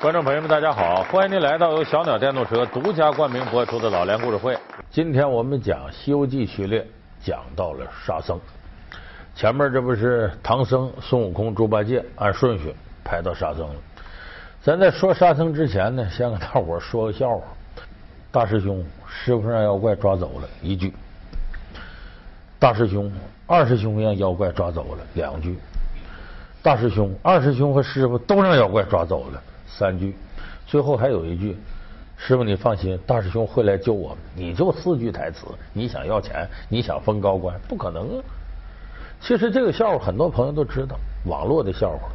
观众朋友们，大家好！欢迎您来到由小鸟电动车独家冠名播出的老梁故事会。今天我们讲《西游记》系列，讲到了沙僧。前面这不是唐僧、孙悟空、猪八戒按顺序排到沙僧了。咱在说沙僧之前呢，先给大伙说个笑话。大师兄，师傅让妖怪抓走了，一句；大师兄，二师兄让妖怪抓走了，两句；大师兄，二师兄和师傅都让妖怪抓走了。三句，最后还有一句：“师傅，你放心，大师兄会来救我们。”你就四句台词，你想要钱，你想封高官，不可能啊！其实这个笑话很多朋友都知道，网络的笑话，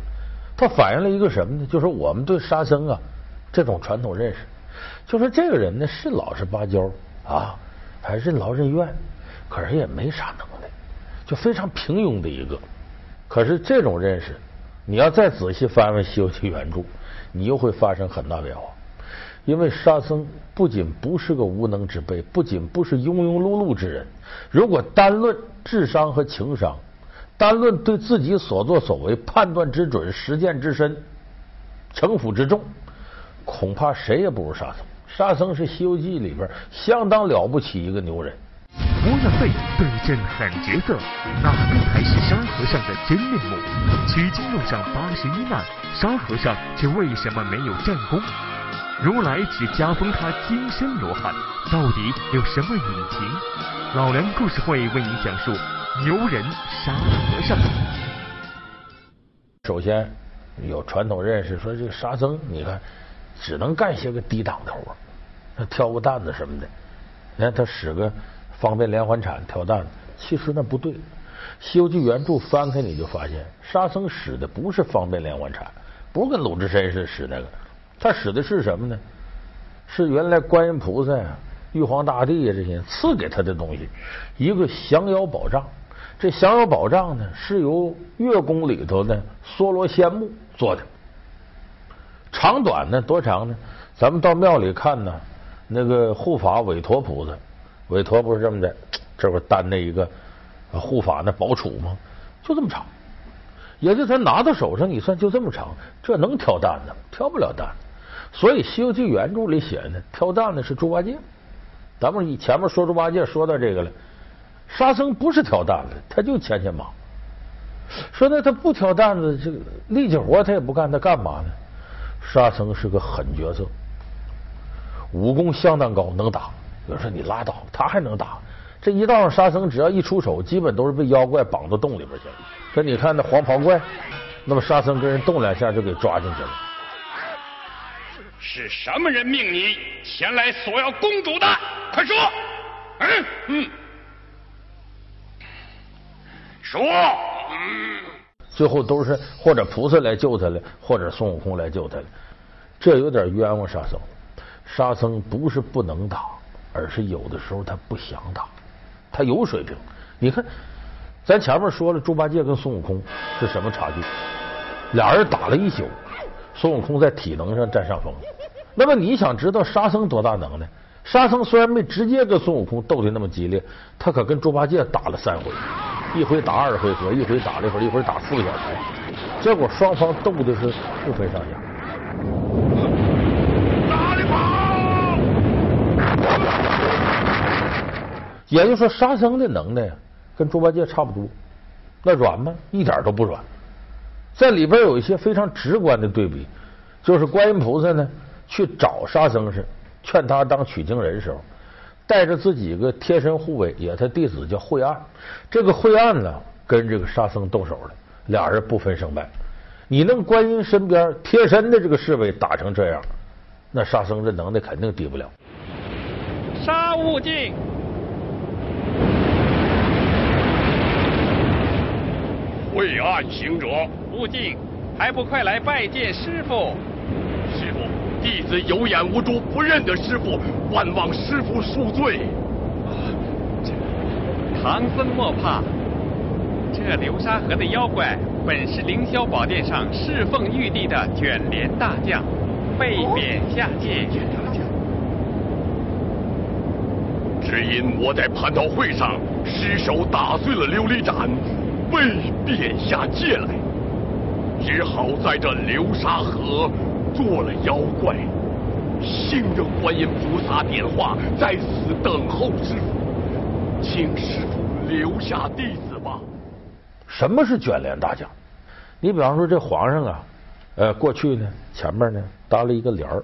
它反映了一个什么呢？就是我们对沙僧啊这种传统认识，就是这个人呢是老实巴交啊，还任劳任怨，可是也没啥能耐，就非常平庸的一个。可是这种认识，你要再仔细翻翻《西游记》原著。你又会发生很大变化，因为沙僧不仅不是个无能之辈，不仅不是庸庸碌碌之人。如果单论智商和情商，单论对自己所作所为判断之准、实践之深、城府之重，恐怕谁也不如沙僧。沙僧是《西游记》里边相当了不起一个牛人。模样背对阵狠角色，哪个才是沙和尚的真面目？取经路上八十一难，沙和尚却为什么没有战功？如来只加封他金身罗汉，到底有什么隐情？老梁故事会为您讲述牛人沙和尚。首先有传统认识说，这个沙僧你看只能干些个低档的活，他挑个担子什么的，你看他使个。方便连环铲挑担子，其实那不对。《西游记》原著翻开你就发现，沙僧使的不是方便连环铲，不是跟鲁智深似的使那个，他使的是什么呢？是原来观音菩萨呀、玉皇大帝呀这些赐给他的东西，一个降妖宝杖。这降妖宝杖呢，是由月宫里头的梭罗仙木做的，长短呢多长呢？咱们到庙里看呢，那个护法韦陀菩萨。韦陀不是这么的，这不担着一个护法那宝杵吗？就这么长，也就他拿到手上，你算就这么长，这能挑担子？挑不了担子。所以《西游记》原著里写的挑担子是猪八戒。咱们以前面说猪八戒说到这个了，沙僧不是挑担子，他就牵牵马。说那他不挑担子，这个力气活他也不干，他干嘛呢？沙僧是个狠角色，武功相当高，能打。有人说你拉倒，他还能打？这一道上沙僧只要一出手，基本都是被妖怪绑到洞里边去了。说你看那黄袍怪，那么沙僧跟人动两下就给抓进去了。是什么人命你前来索要公主的？快说！嗯嗯，说。嗯。最后都是或者菩萨来救他了，或者孙悟空来救他了。这有点冤枉沙僧。沙僧不是不能打。而是有的时候他不想打，他有水平。你看，咱前面说了，猪八戒跟孙悟空是什么差距？俩人打了一宿，孙悟空在体能上占上风。那么你想知道沙僧多大能耐？沙僧虽然没直接跟孙悟空斗的那么激烈，他可跟猪八戒打了三回，一回打二回合，一回打了一会儿，一会儿打四个小时，结果双方斗的是不分上下。也就是说，沙僧的能耐跟猪八戒差不多，那软吗？一点都不软。在里边有一些非常直观的对比，就是观音菩萨呢去找沙僧时，劝他当取经人时候，带着自己一个贴身护卫，也他弟子叫惠岸。这个惠岸呢，跟这个沙僧动手了，俩人不分胜败。你弄观音身边贴身的这个侍卫打成这样，那沙僧这能耐肯定低不了。沙悟净。惠岸行者，悟净，还不快来拜见师傅？师傅，弟子有眼无珠，不认得师傅，万望师傅恕罪。唐僧莫怕，这流沙河的妖怪本是凌霄宝殿上侍奉玉帝的卷帘大将，被贬下界。只因我在蟠桃会上失手打碎了琉璃盏。被贬下界来，只好在这流沙河做了妖怪，信着观音菩萨点化，在此等候师傅，请师傅留下弟子吧。什么是卷帘大将？你比方说这皇上啊，呃，过去呢前面呢搭了一个帘儿，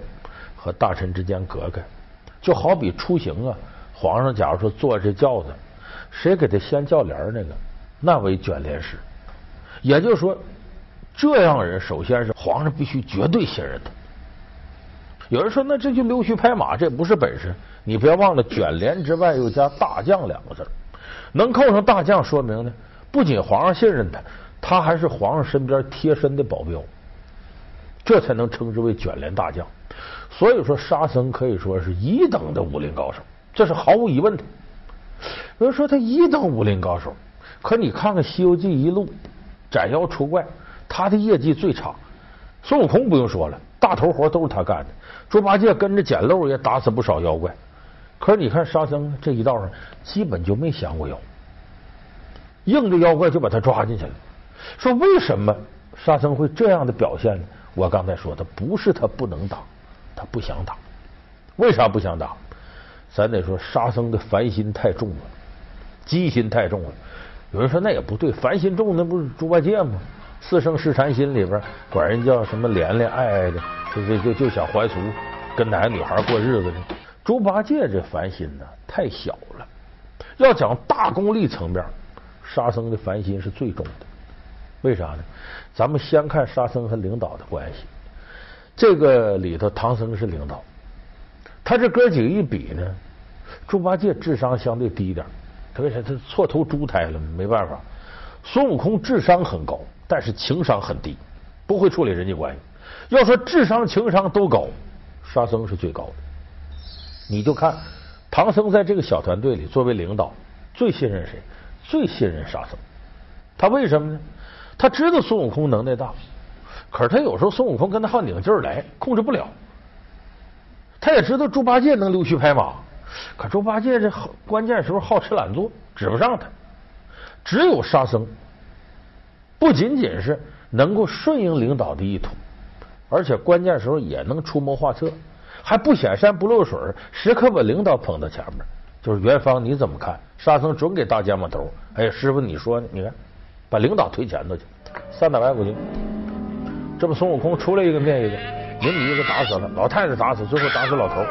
和大臣之间隔开，就好比出行啊，皇上假如说坐这轿子，谁给他掀轿帘那个，那为卷帘使。也就是说，这样人首先是皇上必须绝对信任他。有人说，那这就溜须拍马，这不是本事。你不要忘了，卷帘之外又加大将两个字，能扣上大将，说明呢，不仅皇上信任他，他还是皇上身边贴身的保镖，这才能称之为卷帘大将。所以说，沙僧可以说是一等的武林高手，这是毫无疑问的。有人说他一等武林高手，可你看看《西游记》一路斩妖除怪，他的业绩最差。孙悟空不用说了，大头活都是他干的。猪八戒跟着捡漏也打死不少妖怪，可是你看沙僧这一道上基本就没降过妖，硬着妖怪就把他抓进去了。说为什么沙僧会这样的表现呢？我刚才说的不是他不能打，他不想打。为啥不想打？咱得说沙僧的烦心太重了，机心太重了。有人说那也不对，烦心重那不是猪八戒吗？四圣试禅心里边管人叫什么怜怜爱爱的。就就就就想还俗，跟哪个女孩过日子呢？猪八戒这烦心呢太小了。要讲大功力层面，沙僧的烦心是最重的。为啥呢？咱们先看沙僧和领导的关系。这个里头，唐僧是领导，他这哥几个一比呢，猪八戒智商相对低一点，他为啥？他错投猪胎了，没办法。孙悟空智商很高，但是情商很低，不会处理人际关系。要说智商、情商都高，沙僧是最高的。你就看唐僧在这个小团队里，作为领导，最信任谁？最信任沙僧。他为什么呢？他知道孙悟空能耐大，可是他有时候孙悟空跟他好拧劲儿来，控制不了。他也知道猪八戒能溜须拍马，可猪八戒这关键时候好吃懒做，指不上他。只有沙僧，不仅仅是能够顺应领导的意图。而且关键时候也能出谋划策，还不显山不露水，时刻把领导捧到前面。就是元芳你怎么看？沙僧准给大肩膀头。哎，师傅你说呢？你看，把领导推前头去，三打白骨精。这不孙悟空出来一个灭一个，明米一个打死了，老太太打死，最后打死老头，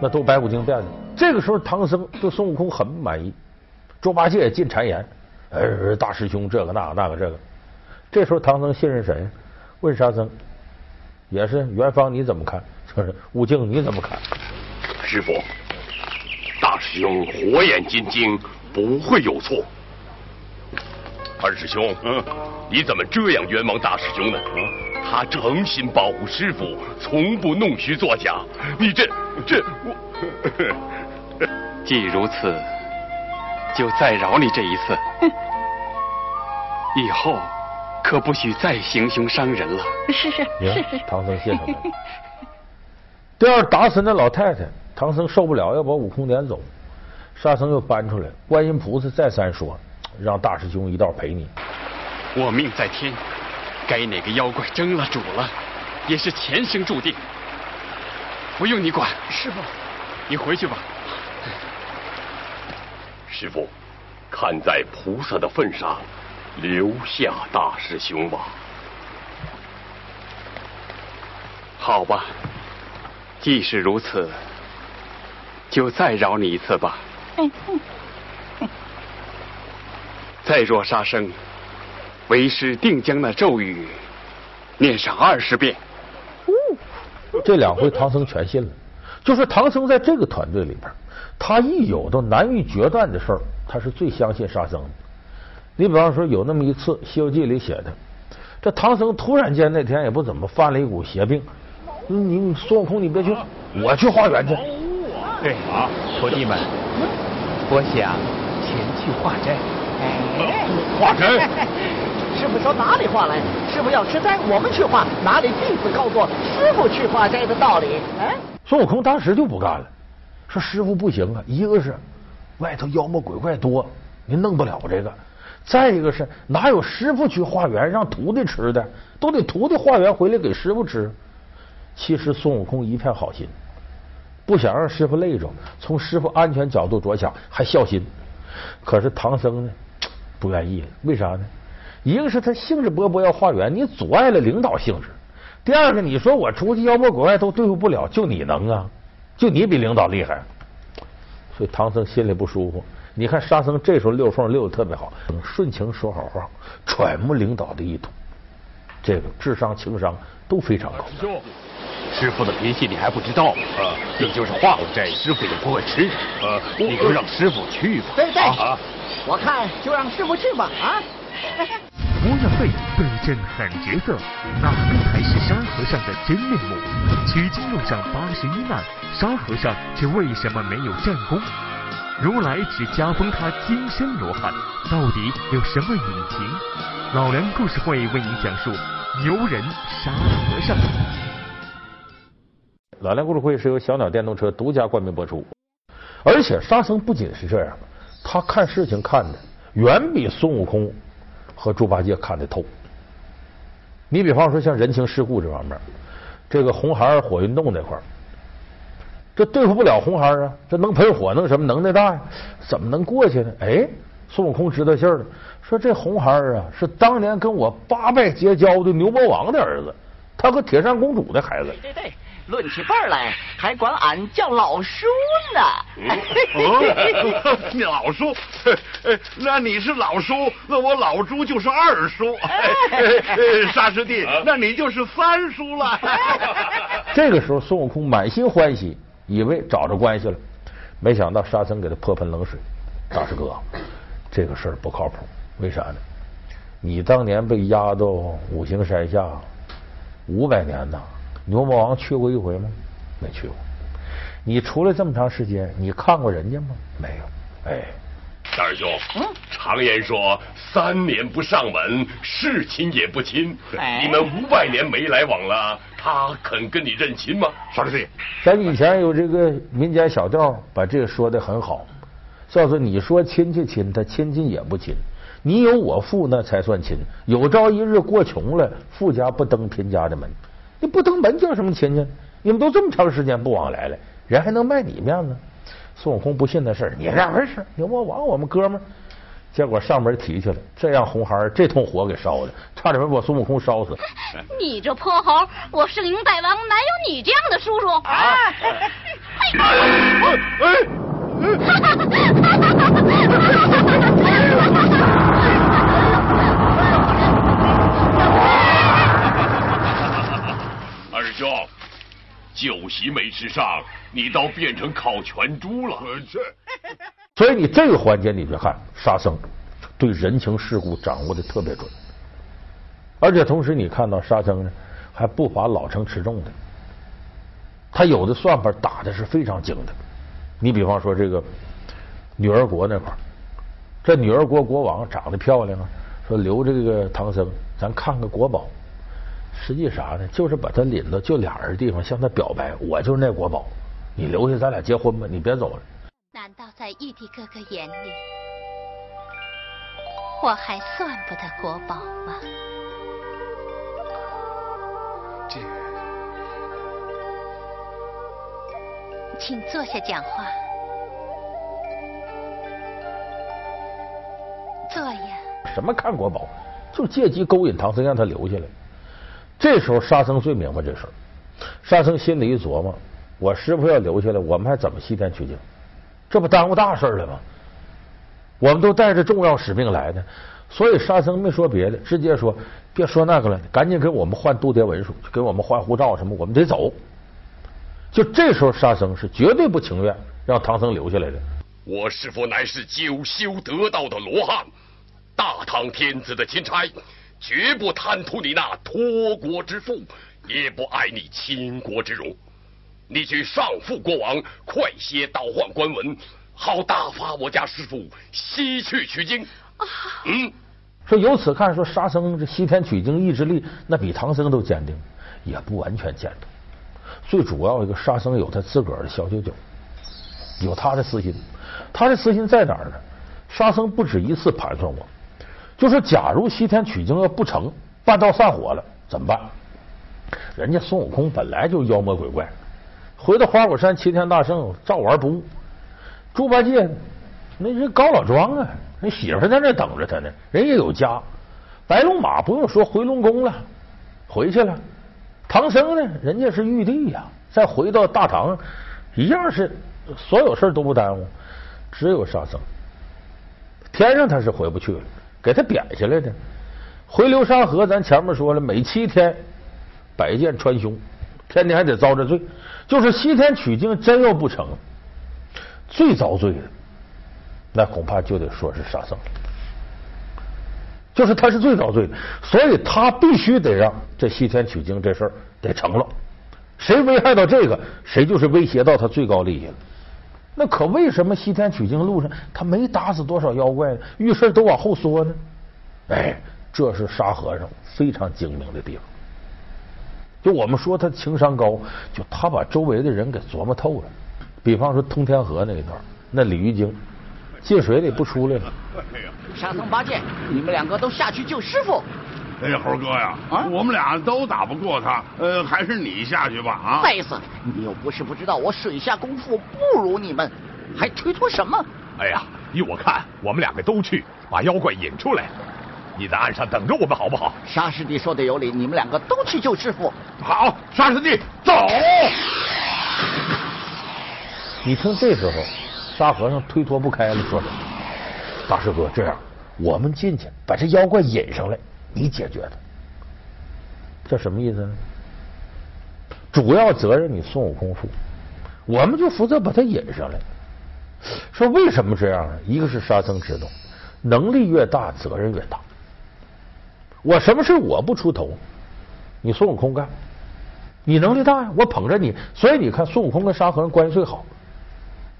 那都白骨精变的。这个时候唐僧对孙悟空很满意，猪八戒也进谗言，哎，大师兄这个那个那个这个。这时候唐僧信任谁？问沙僧。也是元芳，你怎么看？就是悟净，你怎么看？师傅，大师兄火眼金睛，不会有错。二师兄，嗯，你怎么这样冤枉大师兄呢？他诚心保护师傅，从不弄虚作假。你这这我，既如此，就再饶你这一次。以后。可不许再行凶伤人了。是是是是。唐僧谢他。第二，打死那老太太，唐僧受不了，要把悟空撵走。沙僧又搬出来，观音菩萨再三说，让大师兄一道陪你。我命在天，该哪个妖怪争了主了，也是前生注定，不用你管。师傅，你回去吧。师傅，看在菩萨的份上。留下大师兄吧。好吧，既是如此，就再饶你一次吧。再若杀生，为师定将那咒语念上二十遍。这两回唐僧全信了。就是唐僧在这个团队里边，他一有到难于决断的事儿，他是最相信沙僧的。你比方说有那么一次，《西游记》里写的，这唐僧突然间那天也不怎么犯了一股邪病，你孙悟空你别去，我去化缘去。对啊，徒弟们，我想前去化斋。化斋？师傅说哪里化来？师傅要吃斋，我们去化，哪里弟子告诉师傅去化斋的道理？哎，孙悟空当时就不干了，说师傅不行啊，一个是外头妖魔鬼怪多，您弄不了这个。再一个是哪有师傅去化缘让徒弟吃的，都得徒弟化缘回来给师傅吃。其实孙悟空一片好心，不想让师傅累着，从师傅安全角度着想，还孝心。可是唐僧呢，不愿意了，为啥呢？一个是他兴致勃勃要化缘，你阻碍了领导兴致；第二个，你说我出去妖魔鬼怪都对付不了，就你能啊？就你比领导厉害，所以唐僧心里不舒服。你看沙僧这时候溜缝溜的特别好，顺情说好话，揣摩领导的意图，这个智商情商都非常高。兄，师傅的脾气你还不知道吗啊？你就是化了斋，师傅也不会吃。啊，你就让师傅去吧。对对，我看就让师傅去吧啊。模样背对阵狠角色，哪个才是沙和尚的真面目？取经路上八十一难，沙和尚却为什么没有战功？如来只加封他金身罗汉，到底有什么隐情？老梁故事会为您讲述牛人沙和尚。老梁故事会是由小鸟电动车独家冠名播出，而且沙僧不仅是这样，他看事情看的远比孙悟空和猪八戒看得透。你比方说像人情世故这方面，这个红孩儿火云洞那块儿。这对付不了红孩儿啊！这能喷火，能什么能耐大呀？怎么能过去呢？哎，孙悟空知道信儿了，说这红孩儿啊是当年跟我八拜结交的牛魔王的儿子，他和铁扇公主的孩子。对对对，论起辈儿来还管俺叫老叔呢。老叔，那你是老叔，那我老朱就是二叔。沙师弟，那你就是三叔了。这个时候，孙悟空满心欢喜。以为找着关系了，没想到沙僧给他泼盆冷水。大师哥，这个事儿不靠谱。为啥呢？你当年被压到五行山下五百年呐，牛魔王去过一回吗？没去过。你出来这么长时间，你看过人家吗？没有。哎，大师兄，嗯常言说三年不上门，是亲也不亲。你们五百年没来往了。他肯跟你认亲吗？沙师弟，咱以前有这个民间小调，把这个说的很好，叫做你说亲戚亲，他亲亲也不亲。你有我富那才算亲。有朝一日过穷了，富家不登贫家的门，你不登门叫什么亲戚？你们都这么长时间不往来了，人还能卖你面子？孙悟空不信那事儿，你咋回事？牛魔王，我们哥们儿。结果上门提去了，这让红孩儿这通火给烧的，差点没把孙悟空烧死。你这泼猴，我是林大王，哪有你这样的叔叔？啊！二 师兄，酒席没吃上，你倒变成烤全猪了。所以你这个环节，你去看沙僧对人情世故掌握的特别准，而且同时你看到沙僧呢，还不乏老成持重的，他有的算盘打的是非常精的。你比方说这个女儿国那块这女儿国国王长得漂亮啊，说留这个唐僧，咱看个国宝。实际啥呢？就是把他领到就俩人地方，向他表白，我就是那国宝，你留下咱俩结婚吧，你别走了。难道在玉帝哥哥眼里，我还算不得国宝吗？这，请坐下讲话。坐呀。什么看国宝？就借机勾引唐僧，让他留下来。这时候沙僧最明白这事儿。沙僧心里一琢磨：我师傅要留下来，我们还怎么西天取经？这不耽误大事了吗？我们都带着重要使命来的，所以沙僧没说别的，直接说别说那个了，赶紧给我们换渡牒文书，给我们换护照什么，我们得走。就这时候，沙僧是绝对不情愿让唐僧留下来的。我师傅乃是九修得道的罗汉，大唐天子的钦差，绝不贪图你那托国之富，也不爱你倾国之荣。你去上复国王，快些倒换官文，好打发我家师傅西去取经。嗯，说由此看，说沙僧这西天取经意志力，那比唐僧都坚定，也不完全坚定。最主要一个，沙僧有他自个儿的小九九，有他的私心。他的私心在哪儿呢？沙僧不止一次盘算过，就说假如西天取经要不成，半道散伙了怎么办？人家孙悟空本来就妖魔鬼怪，回到花果山齐天大圣照玩不误。猪八戒那人高老庄啊，人媳妇在那等着他呢，人也有家。白龙马不用说回龙宫了，回去了。唐僧呢，人家是玉帝呀，再回到大唐，一样是所有事都不耽误。只有沙僧，天上他是回不去了，给他贬下来的。回流沙河，咱前面说了，每七天百箭穿胸，天天还得遭着罪。就是西天取经真要不成，最遭罪的，那恐怕就得说是沙僧。就是他是最遭罪的，所以他必须得让这西天取经这事儿得成了。谁危害到这个，谁就是威胁到他最高利益了。那可为什么西天取经路上他没打死多少妖怪呢？遇事都往后缩呢？哎，这是沙和尚非常精明的地方。就我们说他情商高，就他把周围的人给琢磨透了。比方说通天河那一段，那鲤鱼精进水里不出来了。沙僧、八戒，你们两个都下去救师傅。哎呀，猴哥呀，啊，我们俩都打不过他，呃，还是你下去吧啊！再一次，你又不是不知道我水下功夫不如你们，还推脱什么？哎呀，依我看，我们两个都去把妖怪引出来，你在岸上等着我们好不好？沙师弟说的有理，你们两个都去救师傅。好，沙师弟走。你听这时候，沙和尚推脱不开了，说什么？大师哥，这样，我们进去把这妖怪引上来。你解决他，这什么意思呢？主要责任你孙悟空负，我们就负责把他引上来。说为什么这样呢？一个是沙僧知道，能力越大，责任越大。我什么事我不出头，你孙悟空干，你能力大呀，我捧着你。所以你看，孙悟空跟沙和尚关系最好，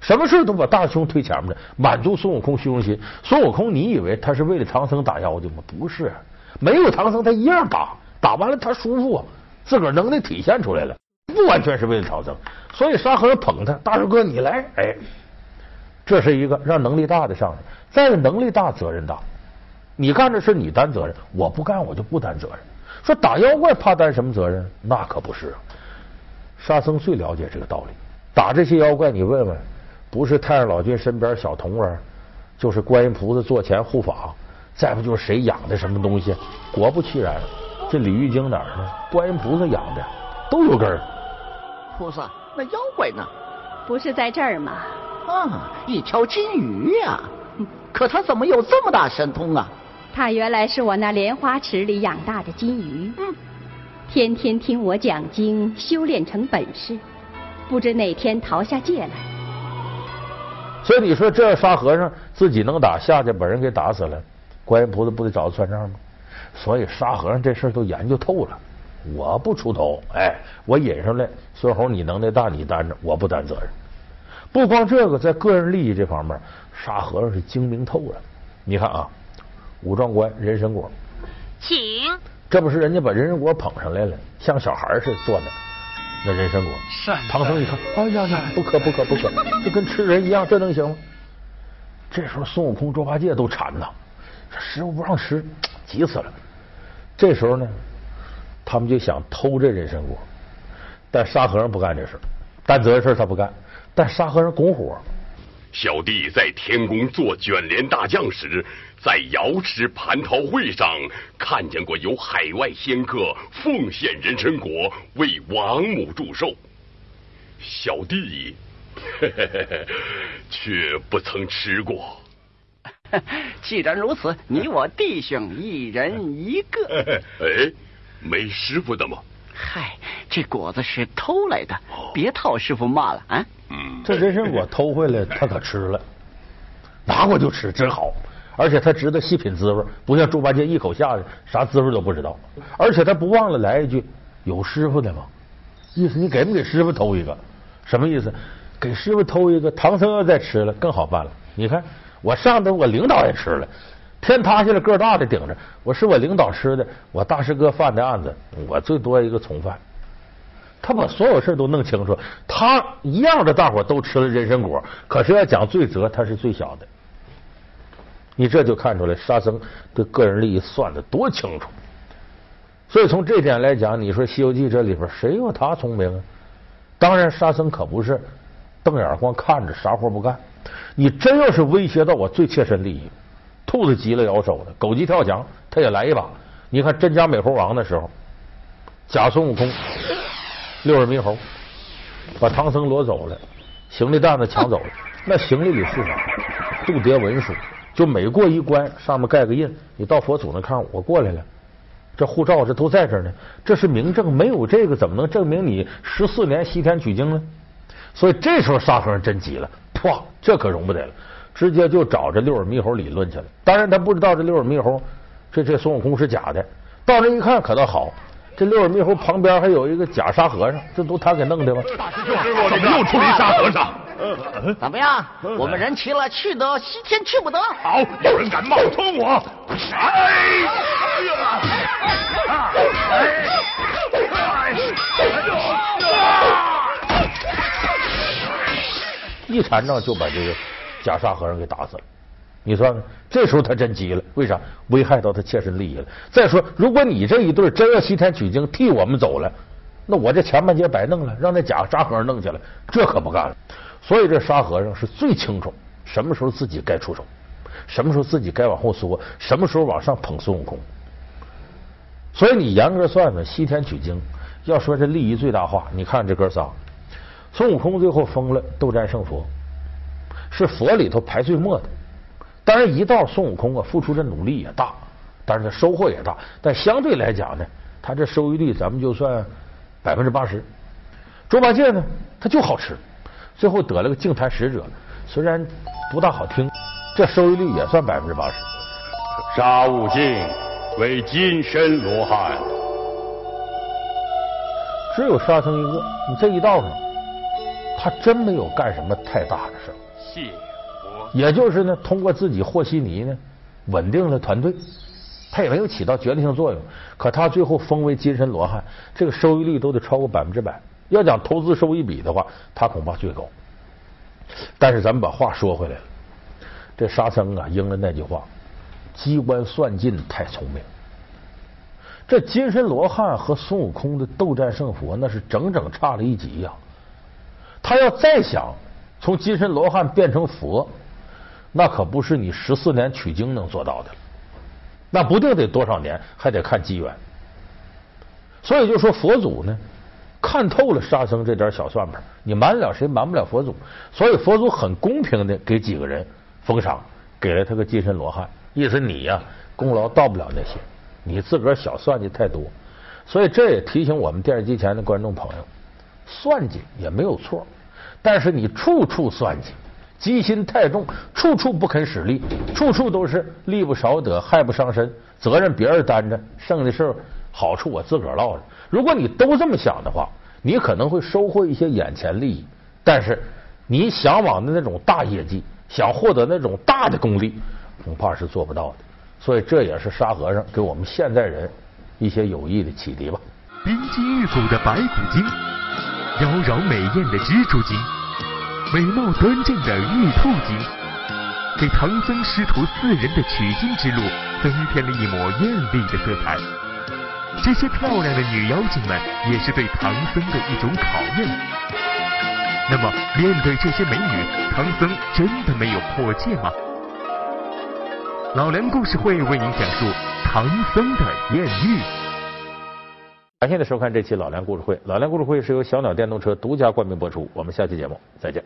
什么事都把大兄推前面的，满足孙悟空虚荣心。孙悟空，你以为他是为了唐僧打妖精吗？不是。没有唐僧，他一样打，打完了他舒服啊，自个儿能耐体现出来了，不完全是为了唐僧，所以沙和尚捧他，大师哥你来，哎，这是一个让能力大的上来，再有能力大责任大，你干这事你担责任，我不干我就不担责任。说打妖怪怕担什么责任？那可不是啊，沙僧最了解这个道理，打这些妖怪你问问，不是太上老君身边小童儿，就是观音菩萨座前护法。再不就是谁养的什么东西？果不其然，这李玉京哪儿呢？观音菩萨养的，都有根儿。菩萨，那妖怪呢？不是在这儿吗？啊，一条金鱼呀！可他怎么有这么大神通啊？他原来是我那莲花池里养大的金鱼，嗯，天天听我讲经，修炼成本事，不知哪天逃下界来。所以你说这沙和尚自己能打，下去把人给打死了。观音菩萨不得找他算账吗？所以沙和尚这事都研究透了。我不出头，哎，我引上来，孙猴你能耐大，你担着，我不担责任。不光这个，在个人利益这方面，沙和尚是精明透了。你看啊，武状观人参果，请，这不是人家把人参果捧上来了，像小孩似的坐那，那人参果。唐僧一看，哎呀呀，不可不可不可，就跟吃人一样，这能行吗？这时候孙悟空、猪八戒都馋呐。师傅不让吃，急死了。这时候呢，他们就想偷这人参果，但沙和尚不干这事，担责任事他不干。但沙和尚拱火。小弟在天宫做卷帘大将时，在瑶池蟠桃会上看见过有海外仙客奉献人参果为王母祝寿，小弟 却不曾吃过。既然如此，你我弟兄一人一个。哎，没师傅的吗？嗨，这果子是偷来的，别套师傅骂了啊。嗯，这人参果偷回来，他可吃了，拿过就吃，真好。而且他知道细品滋味，不像猪八戒一口下去，啥滋味都不知道。而且他不忘了来一句：“有师傅的吗？”意思你给没给师傅偷一个？什么意思？给师傅偷一个，唐僧要再吃了更好办了。你看。我上头我领导也吃了，天塌下来个大的顶着，我是我领导吃的，我大师哥犯的案子，我最多一个从犯。他把所有事都弄清楚，他一样的，大伙都吃了人参果，可是要讲罪责，他是最小的。你这就看出来，沙僧对个人利益算的多清楚。所以从这点来讲，你说《西游记》这里边谁有他聪明啊？当然，沙僧可不是瞪眼光看着，啥活不干。你真要是威胁到我最切身利益，兔子急了摇手了，狗急跳墙，他也来一把。你看真假美猴王的时候，假孙悟空六耳猕猴把唐僧罗走了，行李担子抢走了。那行李里是啥？渡牒文书，就每过一关，上面盖个印，你到佛祖那看，我过来了。这护照这都在这呢，这是明证，没有这个怎么能证明你十四年西天取经呢？所以这时候沙和尚真急了，啪，这可容不得了，直接就找这六耳猕猴理论去了。当然他不知道这六耳猕猴，这这孙悟空是假的。到那一看可倒好，这六耳猕猴旁边还有一个假沙和尚，这都他给弄的吗？大师傅，怎么又出一沙和尚？怎么样？我们人齐了，去得西天，去不得。好，有人敢冒充我？哎！一缠上就把这个假沙和尚给打死了。你算算，这时候他真急了，为啥？危害到他切身利益了。再说，如果你这一对真要西天取经，替我们走了，那我这前半截白弄了，让那假沙和尚弄去了，这可不干了。所以这沙和尚是最清楚什么时候自己该出手，什么时候自己该往后缩，什么时候往上捧孙悟空。所以你严格算算，西天取经要说这利益最大化，你看这哥仨，孙悟空最后封了斗战胜佛，是佛里头排最末的。当然，一道孙悟空啊，付出的努力也大，但是他收获也大。但相对来讲呢，他这收益率咱们就算百分之八十。猪八戒呢，他就好吃，最后得了个净坛使者，虽然不大好听，这收益率也算百分之八十。沙悟净为金身罗汉，只有沙僧一个。你这一道上，他真没有干什么太大的事谢。也就是呢，通过自己和稀泥呢，稳定了团队，他也没有起到决定性作用。可他最后封为金身罗汉，这个收益率都得超过百分之百。要讲投资收益比的话，他恐怕最高。但是咱们把话说回来了，这沙僧啊，应了那句话：机关算尽太聪明。这金身罗汉和孙悟空的斗战胜佛，那是整整差了一级呀。他要再想从金身罗汉变成佛。那可不是你十四年取经能做到的，那不定得多少年，还得看机缘。所以就说佛祖呢，看透了沙僧这点小算盘，你瞒得了谁？瞒不了佛祖。所以佛祖很公平的给几个人封赏，给了他个金身罗汉，意思你呀功劳到不了那些，你自个儿小算计太多。所以这也提醒我们电视机前的观众朋友，算计也没有错，但是你处处算计。机心太重，处处不肯使力，处处都是利不少得，害不伤身，责任别人担着，剩的事好处我自个儿落着。如果你都这么想的话，你可能会收获一些眼前利益，但是你向往的那种大业绩，想获得那种大的功利，恐怕是做不到的。所以这也是沙和尚给我们现代人一些有益的启迪吧。冰肌玉骨的白骨精，妖娆美艳的蜘蛛精。美貌端正的玉兔精，给唐僧师徒四人的取经之路增添了一抹艳丽的色彩。这些漂亮的女妖精们，也是对唐僧的一种考验。那么，面对这些美女，唐僧真的没有破戒吗？老梁故事会为您讲述唐僧的艳遇。感谢您收看这期老梁故事会。老梁故事会是由小鸟电动车独家冠名播出。我们下期节目再见。